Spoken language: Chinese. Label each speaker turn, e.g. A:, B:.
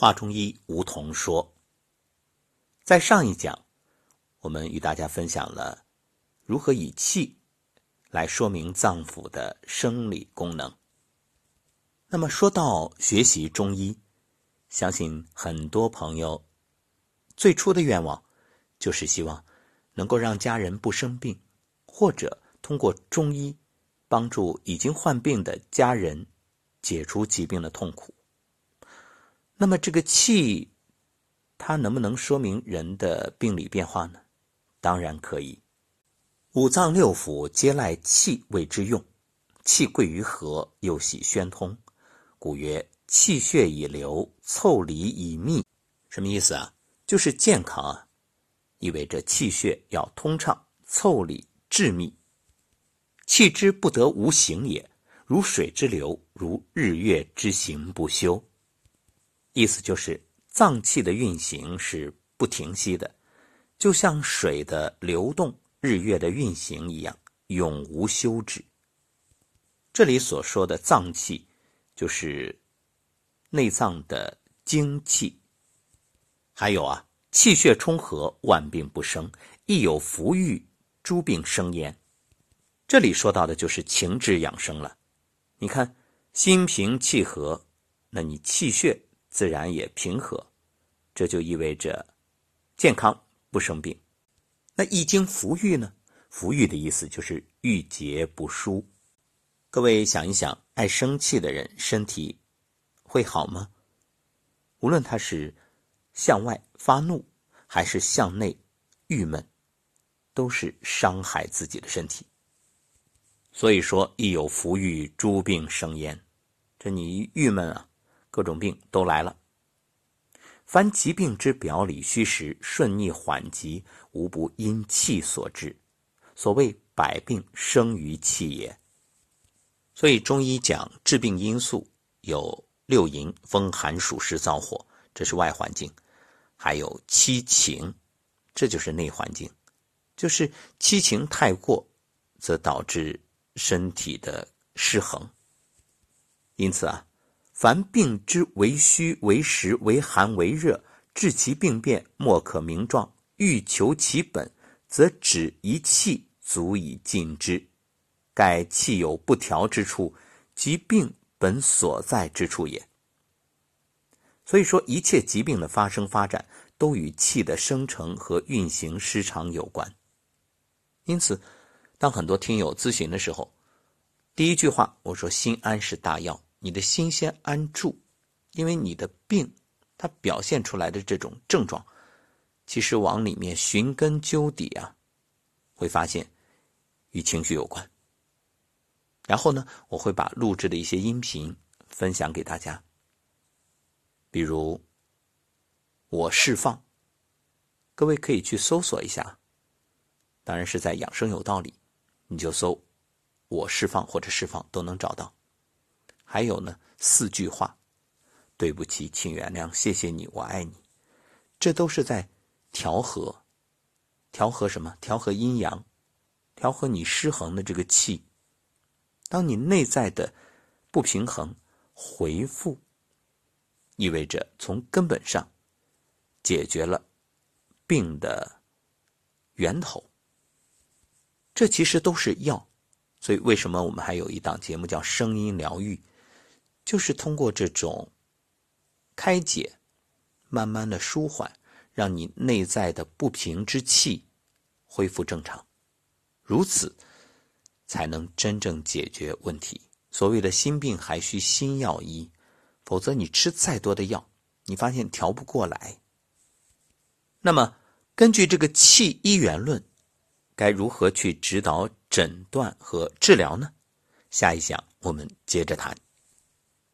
A: 华中医吴桐说，在上一讲，我们与大家分享了如何以气来说明脏腑的生理功能。那么说到学习中医，相信很多朋友最初的愿望就是希望能够让家人不生病，或者通过中医帮助已经患病的家人解除疾病的痛苦。那么这个气，它能不能说明人的病理变化呢？当然可以。五脏六腑皆赖气为之用，气贵于和，又喜宣通。故曰：气血以流，凑理以密。什么意思啊？就是健康啊，意味着气血要通畅、凑理、致密。气之不得无形也，如水之流，如日月之行不休。意思就是，脏器的运行是不停息的，就像水的流动、日月的运行一样，永无休止。这里所说的脏器，就是内脏的精气。还有啊，气血充和，万病不生；亦有福郁，诸病生焉。这里说到的就是情志养生了。你看，心平气和，那你气血。自然也平和，这就意味着健康不生病。那易经福郁呢？福郁的意思就是郁结不舒。各位想一想，爱生气的人身体会好吗？无论他是向外发怒，还是向内郁闷，都是伤害自己的身体。所以说，一有福郁，诸病生焉。这你郁闷啊？各种病都来了。凡疾病之表里虚实、顺逆缓急，无不因气所致。所谓百病生于气也。所以中医讲致病因素有六淫、风寒暑湿燥火，这是外环境；还有七情，这就是内环境。就是七情太过，则导致身体的失衡。因此啊。凡病之为虚、为实、为寒、为热，治其病变，莫可名状。欲求其本，则止一气足以尽之。盖气有不调之处，即病本所在之处也。所以说，一切疾病的发生发展，都与气的生成和运行失常有关。因此，当很多听友咨询的时候，第一句话我说：“心安是大药。”你的心先安住，因为你的病，它表现出来的这种症状，其实往里面寻根究底啊，会发现与情绪有关。然后呢，我会把录制的一些音频分享给大家，比如我释放，各位可以去搜索一下，当然是在养生有道理，你就搜我释放或者释放都能找到。还有呢，四句话：对不起，请原谅，谢谢你，我爱你。这都是在调和，调和什么？调和阴阳，调和你失衡的这个气。当你内在的不平衡回复，意味着从根本上解决了病的源头。这其实都是药，所以为什么我们还有一档节目叫声音疗愈？就是通过这种开解，慢慢的舒缓，让你内在的不平之气恢复正常，如此才能真正解决问题。所谓的心病还需心药医，否则你吃再多的药，你发现调不过来。那么，根据这个气医元论，该如何去指导诊断和治疗呢？下一讲我们接着谈。